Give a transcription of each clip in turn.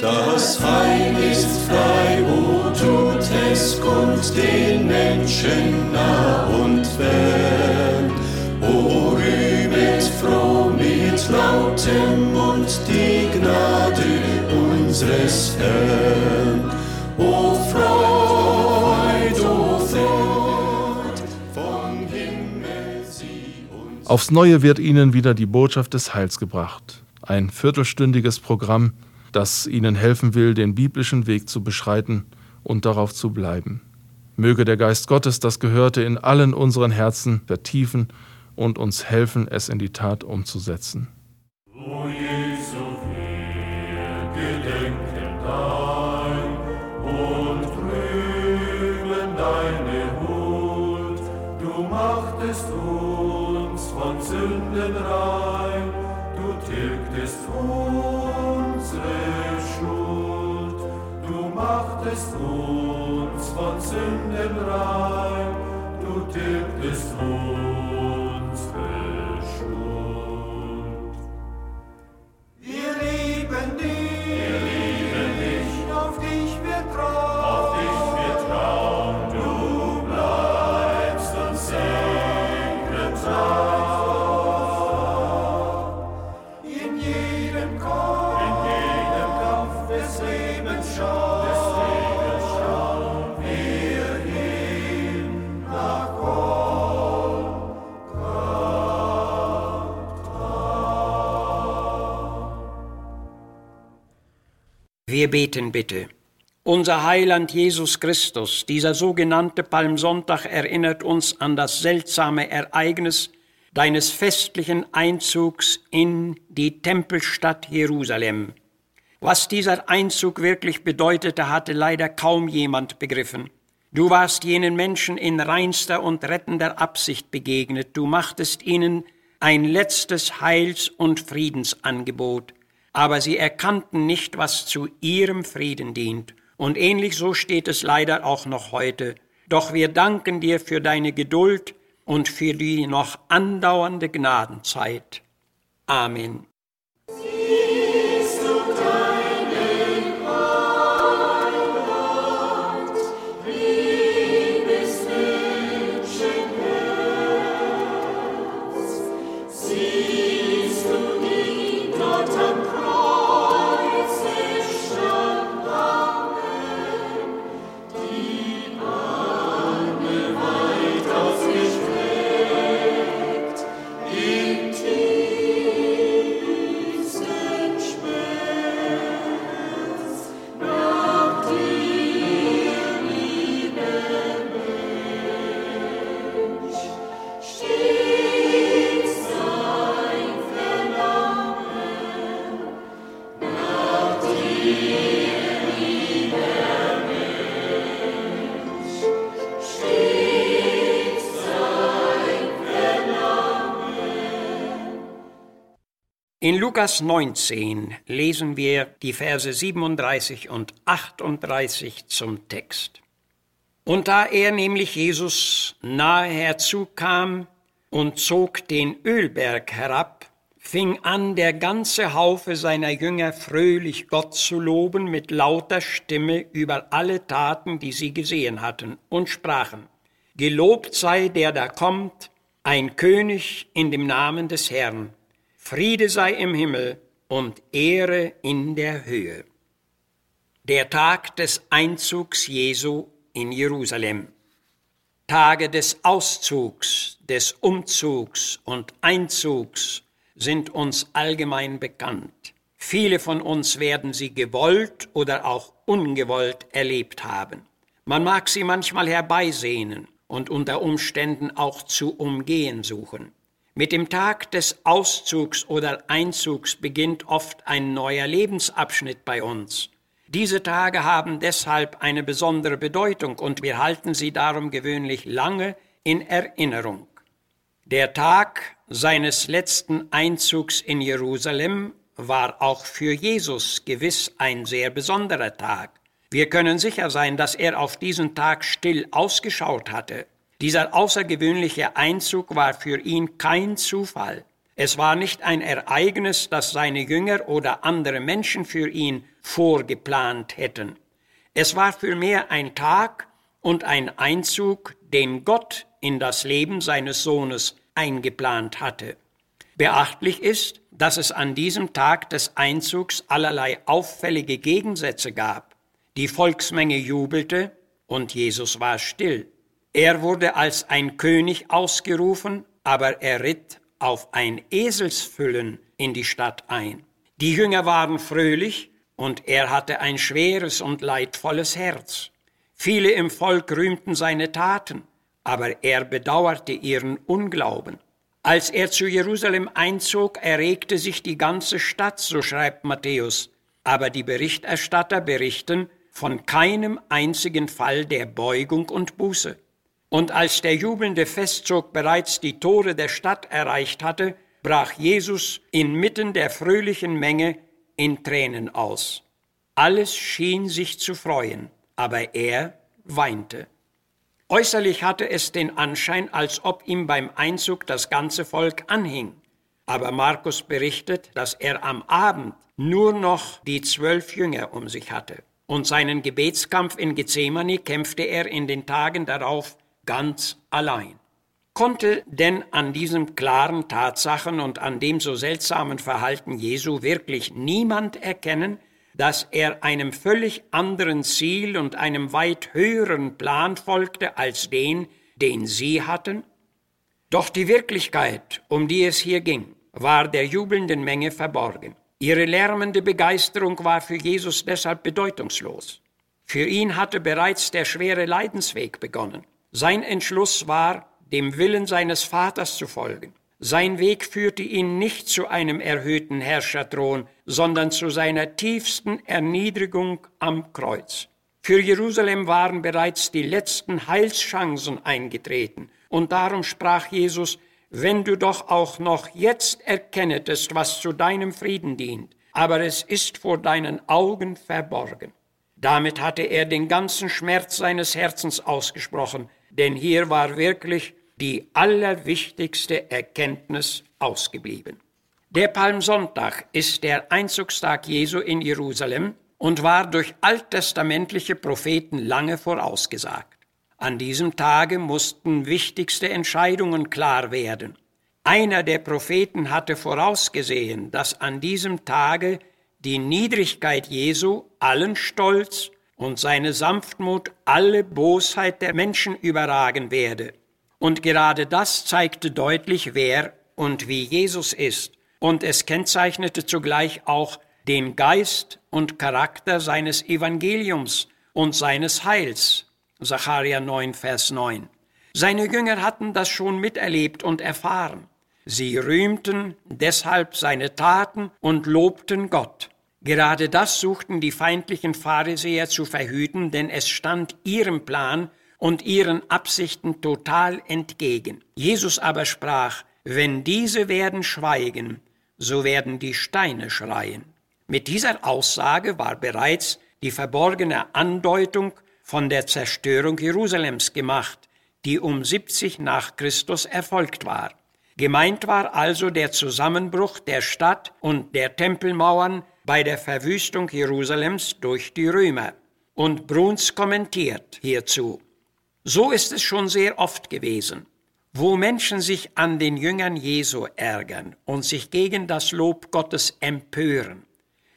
Das Heil ist frei, o tut es kund den Menschen nah und fern. O rühmet froh mit lautem Mund die Gnade unseres Herrn. O Freud, o Freud, vom Himmel sie uns. Aufs Neue wird Ihnen wieder die Botschaft des Heils gebracht. Ein viertelstündiges Programm, das Ihnen helfen will, den biblischen Weg zu beschreiten und darauf zu bleiben. Möge der Geist Gottes das Gehörte in allen unseren Herzen vertiefen und uns helfen, es in die Tat umzusetzen. O Jesu, wir gedenken dein und rühmen deine Huld. Du machtest uns von Sünden rein, du tilgtest unsere Schuld. Du machtest uns von Sünden rein, du tilgtest unsere Wir beten bitte. Unser Heiland Jesus Christus, dieser sogenannte Palmsonntag erinnert uns an das seltsame Ereignis deines festlichen Einzugs in die Tempelstadt Jerusalem. Was dieser Einzug wirklich bedeutete, hatte leider kaum jemand begriffen. Du warst jenen Menschen in reinster und rettender Absicht begegnet. Du machtest ihnen ein letztes Heils- und Friedensangebot. Aber sie erkannten nicht, was zu ihrem Frieden dient. Und ähnlich so steht es leider auch noch heute. Doch wir danken dir für deine Geduld und für die noch andauernde Gnadenzeit. Amen. In Lukas 19 lesen wir die Verse 37 und 38 zum Text. Und da er nämlich Jesus nahe herzukam und zog den Ölberg herab, fing an, der ganze Haufe seiner Jünger fröhlich Gott zu loben mit lauter Stimme über alle Taten, die sie gesehen hatten, und sprachen, Gelobt sei der da kommt, ein König in dem Namen des Herrn. Friede sei im Himmel und Ehre in der Höhe. Der Tag des Einzugs Jesu in Jerusalem. Tage des Auszugs, des Umzugs und Einzugs sind uns allgemein bekannt. Viele von uns werden sie gewollt oder auch ungewollt erlebt haben. Man mag sie manchmal herbeisehnen und unter Umständen auch zu umgehen suchen. Mit dem Tag des Auszugs oder Einzugs beginnt oft ein neuer Lebensabschnitt bei uns. Diese Tage haben deshalb eine besondere Bedeutung und wir halten sie darum gewöhnlich lange in Erinnerung. Der Tag seines letzten Einzugs in Jerusalem war auch für Jesus gewiss ein sehr besonderer Tag. Wir können sicher sein, dass er auf diesen Tag still ausgeschaut hatte. Dieser außergewöhnliche Einzug war für ihn kein Zufall. Es war nicht ein Ereignis, das seine Jünger oder andere Menschen für ihn vorgeplant hätten. Es war vielmehr ein Tag und ein Einzug, den Gott in das Leben seines Sohnes eingeplant hatte. Beachtlich ist, dass es an diesem Tag des Einzugs allerlei auffällige Gegensätze gab. Die Volksmenge jubelte und Jesus war still. Er wurde als ein König ausgerufen, aber er ritt auf ein Eselsfüllen in die Stadt ein. Die Jünger waren fröhlich und er hatte ein schweres und leidvolles Herz. Viele im Volk rühmten seine Taten, aber er bedauerte ihren Unglauben. Als er zu Jerusalem einzog, erregte sich die ganze Stadt, so schreibt Matthäus. Aber die Berichterstatter berichten von keinem einzigen Fall der Beugung und Buße. Und als der jubelnde Festzug bereits die Tore der Stadt erreicht hatte, brach Jesus inmitten der fröhlichen Menge in Tränen aus. Alles schien sich zu freuen, aber er weinte. Äußerlich hatte es den Anschein, als ob ihm beim Einzug das ganze Volk anhing. Aber Markus berichtet, dass er am Abend nur noch die zwölf Jünger um sich hatte. Und seinen Gebetskampf in Gethsemane kämpfte er in den Tagen darauf ganz allein. Konnte denn an diesen klaren Tatsachen und an dem so seltsamen Verhalten Jesu wirklich niemand erkennen, dass er einem völlig anderen Ziel und einem weit höheren Plan folgte als den, den sie hatten? Doch die Wirklichkeit, um die es hier ging, war der jubelnden Menge verborgen. Ihre lärmende Begeisterung war für Jesus deshalb bedeutungslos. Für ihn hatte bereits der schwere Leidensweg begonnen. Sein Entschluss war, dem Willen seines Vaters zu folgen. Sein Weg führte ihn nicht zu einem erhöhten Herrscherthron, sondern zu seiner tiefsten Erniedrigung am Kreuz. Für Jerusalem waren bereits die letzten Heilschancen eingetreten, und darum sprach Jesus, wenn du doch auch noch jetzt erkennetest, was zu deinem Frieden dient, aber es ist vor deinen Augen verborgen. Damit hatte er den ganzen Schmerz seines Herzens ausgesprochen, denn hier war wirklich die allerwichtigste Erkenntnis ausgeblieben. Der Palmsonntag ist der Einzugstag Jesu in Jerusalem und war durch alttestamentliche Propheten lange vorausgesagt. An diesem Tage mussten wichtigste Entscheidungen klar werden. Einer der Propheten hatte vorausgesehen, dass an diesem Tage die Niedrigkeit Jesu allen Stolz und seine Sanftmut alle Bosheit der Menschen überragen werde. Und gerade das zeigte deutlich, wer und wie Jesus ist. Und es kennzeichnete zugleich auch den Geist und Charakter seines Evangeliums und seines Heils. Sacharja 9, Vers 9. Seine Jünger hatten das schon miterlebt und erfahren. Sie rühmten deshalb seine Taten und lobten Gott. Gerade das suchten die feindlichen Pharisäer zu verhüten, denn es stand ihrem Plan und ihren Absichten total entgegen. Jesus aber sprach, wenn diese werden schweigen, so werden die Steine schreien. Mit dieser Aussage war bereits die verborgene Andeutung von der Zerstörung Jerusalems gemacht, die um 70 nach Christus erfolgt war. Gemeint war also der Zusammenbruch der Stadt und der Tempelmauern bei der Verwüstung Jerusalems durch die Römer. Und Bruns kommentiert hierzu. So ist es schon sehr oft gewesen, wo Menschen sich an den Jüngern Jesu ärgern und sich gegen das Lob Gottes empören,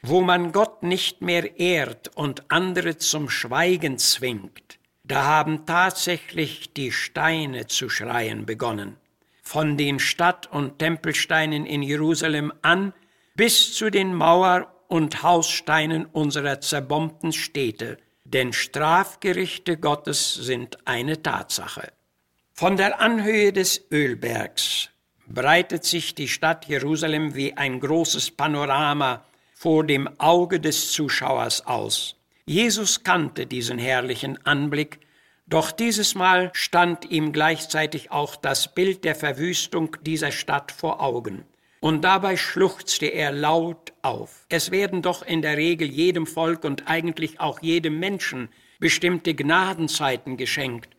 wo man Gott nicht mehr ehrt und andere zum Schweigen zwingt, da haben tatsächlich die Steine zu schreien begonnen. Von den Stadt- und Tempelsteinen in Jerusalem an bis zu den Mauer- und Haussteinen unserer zerbombten Städte, denn Strafgerichte Gottes sind eine Tatsache. Von der Anhöhe des Ölbergs breitet sich die Stadt Jerusalem wie ein großes Panorama vor dem Auge des Zuschauers aus. Jesus kannte diesen herrlichen Anblick, doch dieses Mal stand ihm gleichzeitig auch das Bild der Verwüstung dieser Stadt vor Augen. Und dabei schluchzte er laut auf. Es werden doch in der Regel jedem Volk und eigentlich auch jedem Menschen bestimmte Gnadenzeiten geschenkt.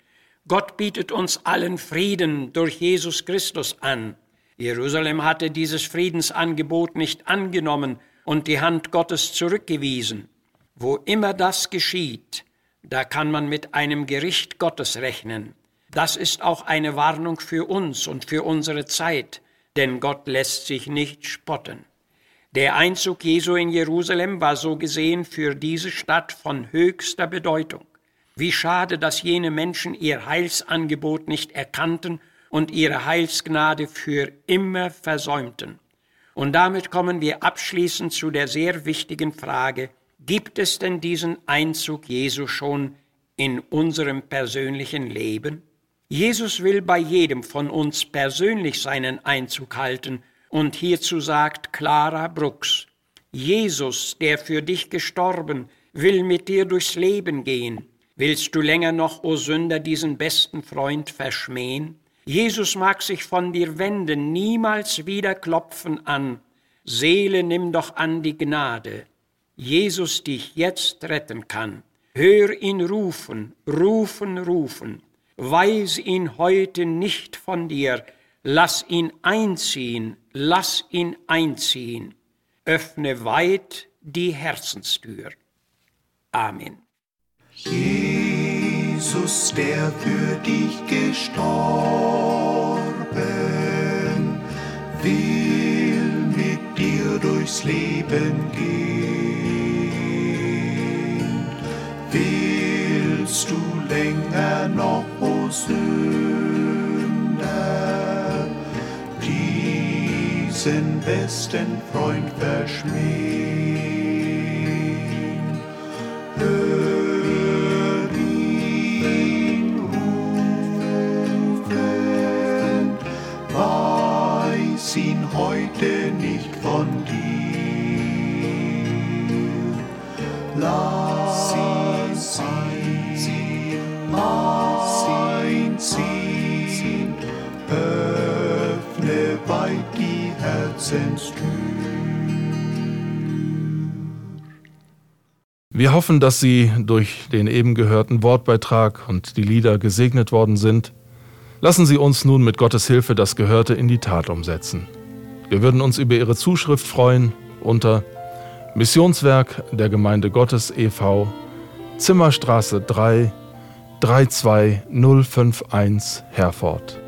Gott bietet uns allen Frieden durch Jesus Christus an. Jerusalem hatte dieses Friedensangebot nicht angenommen und die Hand Gottes zurückgewiesen. Wo immer das geschieht, da kann man mit einem Gericht Gottes rechnen. Das ist auch eine Warnung für uns und für unsere Zeit, denn Gott lässt sich nicht spotten. Der Einzug Jesu in Jerusalem war so gesehen für diese Stadt von höchster Bedeutung. Wie schade, dass jene Menschen ihr Heilsangebot nicht erkannten und ihre Heilsgnade für immer versäumten. Und damit kommen wir abschließend zu der sehr wichtigen Frage, gibt es denn diesen Einzug Jesu schon in unserem persönlichen Leben? Jesus will bei jedem von uns persönlich seinen Einzug halten, und hierzu sagt Clara Brooks, Jesus, der für dich gestorben, will mit dir durchs Leben gehen. Willst du länger noch, o Sünder, diesen besten Freund verschmähen? Jesus mag sich von dir wenden, niemals wieder klopfen an. Seele, nimm doch an die Gnade. Jesus dich jetzt retten kann. Hör ihn rufen, rufen, rufen. Weis ihn heute nicht von dir. Lass ihn einziehen, lass ihn einziehen. Öffne weit die Herzenstür. Amen. Jesus, der für dich gestorben, will mit dir durchs Leben gehen. Sünder, diesen besten Freund verschmähen? Wir hoffen, dass Sie durch den eben gehörten Wortbeitrag und die Lieder gesegnet worden sind. Lassen Sie uns nun mit Gottes Hilfe das Gehörte in die Tat umsetzen. Wir würden uns über Ihre Zuschrift freuen unter Missionswerk der Gemeinde Gottes e.V. Zimmerstraße 3 32051 Herford.